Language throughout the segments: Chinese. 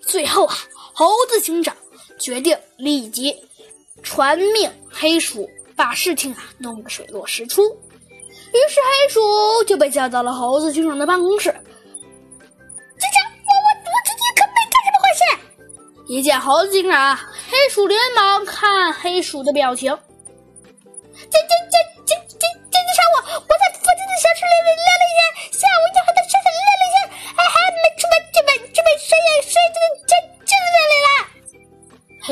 最后啊，猴子警长决定立即传命黑鼠，把事情啊弄个水落石出。于是黑鼠就被叫到了猴子警长的办公室。警长，我我我今天可没干什么坏事。一见猴子警长，黑鼠连忙看黑鼠的表情。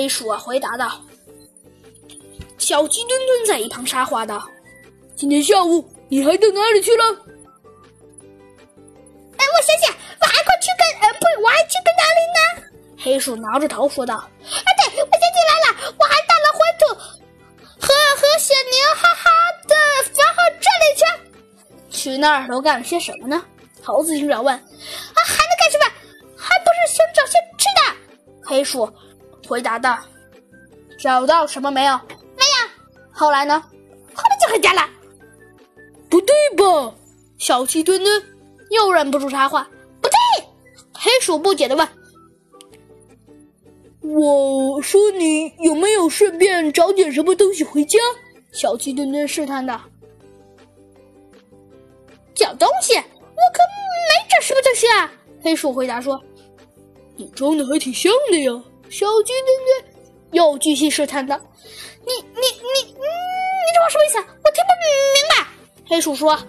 了。黑鼠啊回答道。小鸡墩墩在一旁插话道：“今天下午你还到哪里去了？”哎，我想想，我还快去跟呃不，我还去跟哪里呢？黑鼠挠着头说道：“啊，对，我想起来了，我还到了灰土和和雪牛哈哈的房后转了一圈。去那儿都干了些什么呢？”猴子警长问。“啊，还能干什么？还不是想找些吃的。”黑鼠回答道。“找到什么没有？”“没有。”“后来呢？”“后来就回家了。”“不对吧？”小鸡墩墩又忍不住插话。“不对。”黑鼠不解的问。我说：“你有没有顺便找点什么东西回家？”小鸡墩墩试探道。“找东西？我可没找什么东西啊！”黑鼠回答说。“你装的还挺像的呀！”小鸡墩墩又继续试探道。“你你你你你这话什么意思？我听不明白。”黑鼠说。“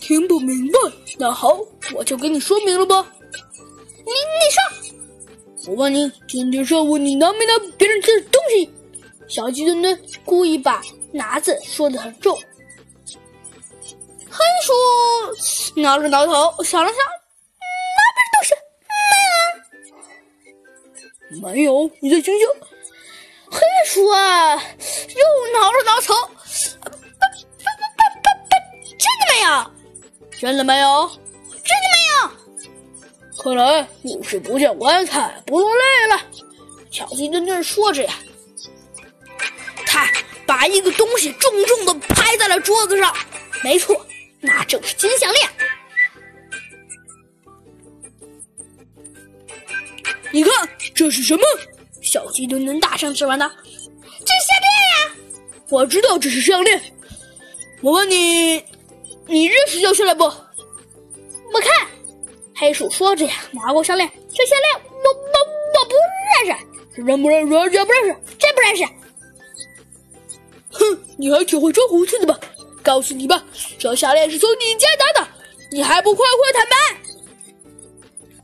听不明白？那好，我就给你说明了吧。”“你你说，我问你，今天上午你拿没拿别人的东西？”小鸡墩墩故意把“拿”字说的很重。黑鼠挠了挠头，想了想，没有？你再想想。黑鼠啊，又挠了挠头，不不不不不，真的没有？真的没有？真的没有？看来你是不见棺材不落泪了。小鸡墩墩说着呀，他把一个东西重重的拍在了桌子上。没错，那正是金项链。你看这是什么？小鸡墩墩大声质问道：“这是项链呀！”我知道这是项链。我问你，你认识这项链不？我看。黑鼠说着呀，拿过项链。这项链我我我不认识，认不认识？认不认识？真不认识。哼，你还挺会装糊涂的吧？告诉你吧，这项链是从你家拿的，你还不快快坦白？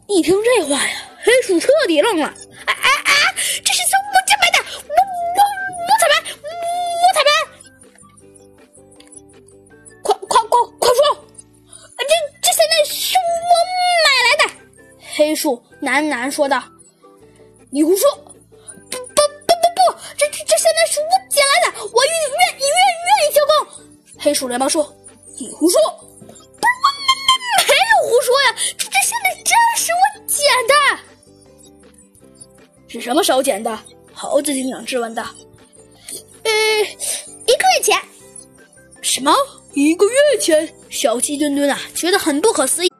一听这话呀，黑鼠彻底愣了。啊啊啊！这是从我家买的，我我我坦白，我坦白。快快快快说！这这项链是我买来的。黑鼠喃喃说道：“你胡说！不不不不不，这这这项链是我捡来的，我愿愿愿愿意交工。”黑鼠连忙说：“你胡说！是什么时候捡的？”猴子警长质问道。“呃，一个月前。”什么？一个月前？小鸡墩墩啊，觉得很不可思议。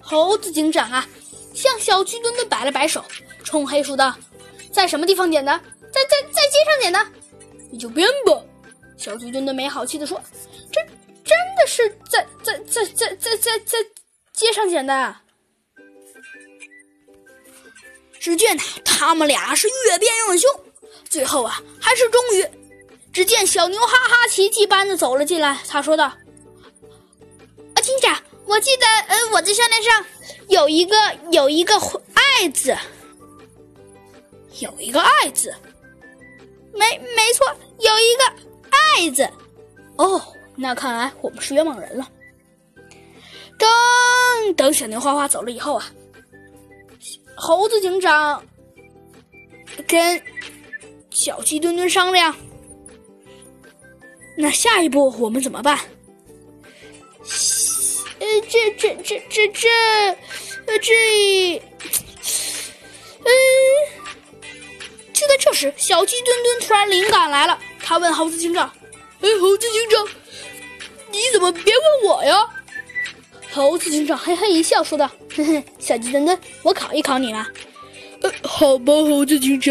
猴子警长啊，向小鸡墩墩摆了摆手，冲黑鼠道：“在什么地方捡的？在在在街上捡的。”你就编吧。小鸡墩墩没好气的说：“这真的是在在在在在在在街上捡的。”只见呐，他们俩是越辩越凶，最后啊，还是终于，只见小牛哈哈奇迹般的走了进来。他说道：“啊，警长，我记得，呃，我的项链上有一个有一个爱字，有一个爱字，没没错，有一个爱字。哦，那看来我们是冤枉人了。等等，小牛花花走了以后啊。”猴子警长跟小鸡墩墩商量，那下一步我们怎么办？呃，这这这这这，这，嗯，就在这时，小鸡墩墩突然灵感来了，他问猴子警长：“哎，猴子警长，你怎么别问我呀？猴子警长嘿嘿一笑，说道：“嘿嘿，小鸡墩墩，我考一考你啦。”呃，好吧，猴子警长。